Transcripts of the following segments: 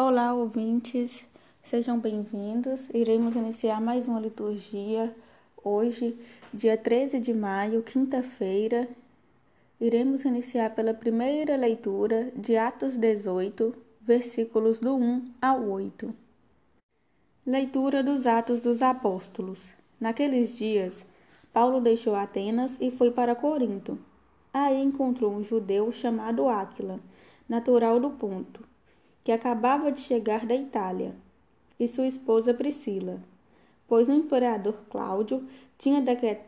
Olá, ouvintes, sejam bem-vindos. Iremos iniciar mais uma liturgia hoje, dia 13 de maio, quinta-feira. Iremos iniciar pela primeira leitura de Atos 18, versículos do 1 ao 8. Leitura dos Atos dos Apóstolos. Naqueles dias, Paulo deixou Atenas e foi para Corinto. Aí encontrou um judeu chamado Áquila, natural do Ponto que acabava de chegar da Itália, e sua esposa Priscila, pois o imperador Cláudio tinha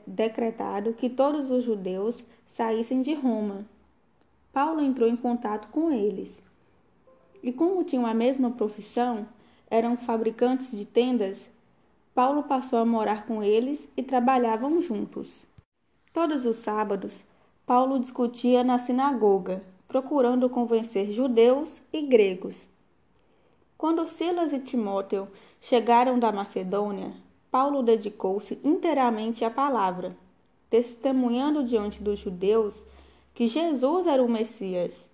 decretado que todos os judeus saíssem de Roma. Paulo entrou em contato com eles. E como tinham a mesma profissão, eram fabricantes de tendas, Paulo passou a morar com eles e trabalhavam juntos. Todos os sábados, Paulo discutia na sinagoga procurando convencer judeus e gregos. Quando Silas e Timóteo chegaram da Macedônia, Paulo dedicou-se inteiramente à palavra, testemunhando diante dos judeus que Jesus era o Messias.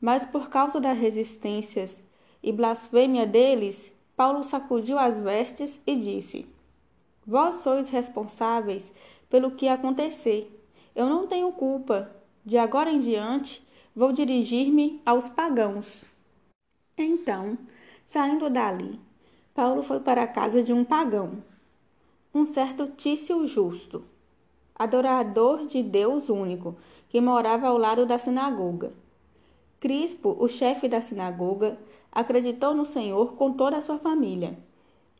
Mas por causa das resistências e blasfêmia deles, Paulo sacudiu as vestes e disse: Vós sois responsáveis pelo que acontecer. Eu não tenho culpa, de agora em diante, vou dirigir-me aos pagãos. Então, saindo dali, Paulo foi para a casa de um pagão, um certo Tício Justo, adorador de Deus único, que morava ao lado da sinagoga. Crispo, o chefe da sinagoga, acreditou no Senhor com toda a sua família.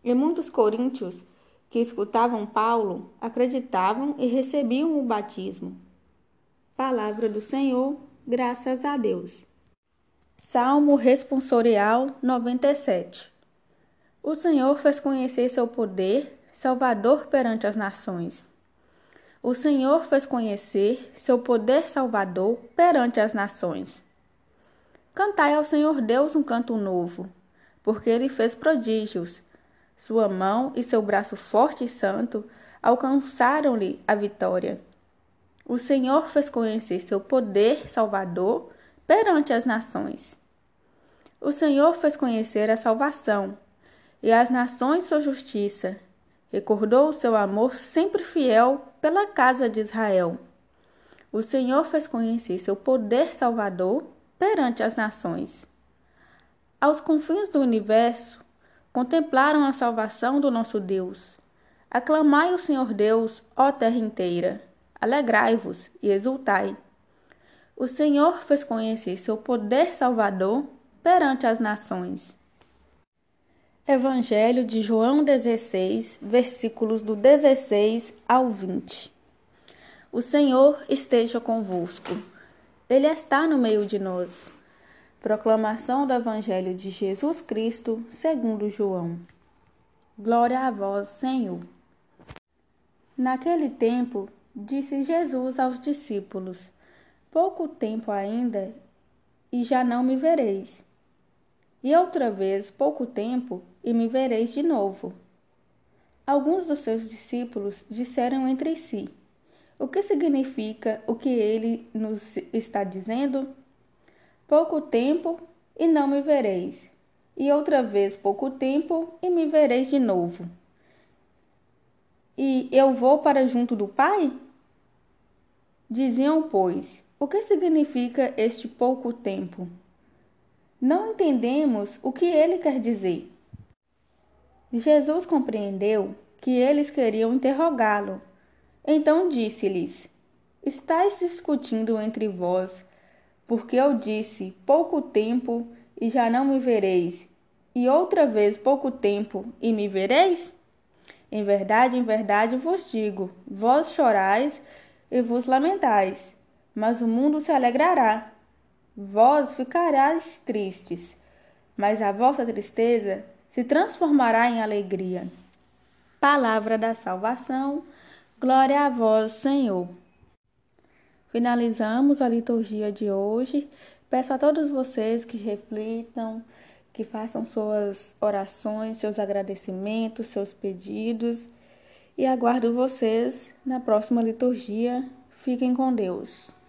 E muitos coríntios que escutavam Paulo acreditavam e recebiam o batismo. Palavra do Senhor, graças a Deus. Salmo Responsorial 97 O Senhor fez conhecer seu poder, Salvador perante as nações. O Senhor fez conhecer seu poder salvador perante as nações. Cantai ao Senhor Deus um canto novo, porque ele fez prodígios. Sua mão e seu braço forte e santo alcançaram-lhe a vitória. O Senhor fez conhecer seu poder salvador perante as nações. O Senhor fez conhecer a salvação e as nações sua justiça. Recordou o seu amor sempre fiel pela casa de Israel. O Senhor fez conhecer seu poder salvador perante as nações. Aos confins do universo, contemplaram a salvação do nosso Deus. Aclamai o Senhor Deus, ó terra inteira. Alegrai-vos e exultai. O Senhor fez conhecer seu poder salvador perante as nações. Evangelho de João 16, versículos do 16 ao 20. O Senhor esteja convosco. Ele está no meio de nós. Proclamação do Evangelho de Jesus Cristo, segundo João. Glória a vós, Senhor. Naquele tempo, Disse Jesus aos discípulos: Pouco tempo ainda, e já não me vereis. E outra vez, pouco tempo, e me vereis de novo. Alguns dos seus discípulos disseram entre si: O que significa o que ele nos está dizendo? Pouco tempo e não me vereis, e outra vez pouco tempo e me vereis de novo. E eu vou para junto do Pai? Diziam, pois, o que significa este pouco tempo? Não entendemos o que ele quer dizer. Jesus compreendeu que eles queriam interrogá-lo. Então disse-lhes: Estais discutindo entre vós, porque eu disse pouco tempo e já não me vereis, e outra vez pouco tempo e me vereis? Em verdade, em verdade vos digo: vós chorais e vos lamentais, mas o mundo se alegrará. Vós ficareis tristes, mas a vossa tristeza se transformará em alegria. Palavra da salvação, glória a vós, Senhor. Finalizamos a liturgia de hoje. Peço a todos vocês que reflitam, que façam suas orações, seus agradecimentos, seus pedidos e aguardo vocês na próxima liturgia. Fiquem com Deus.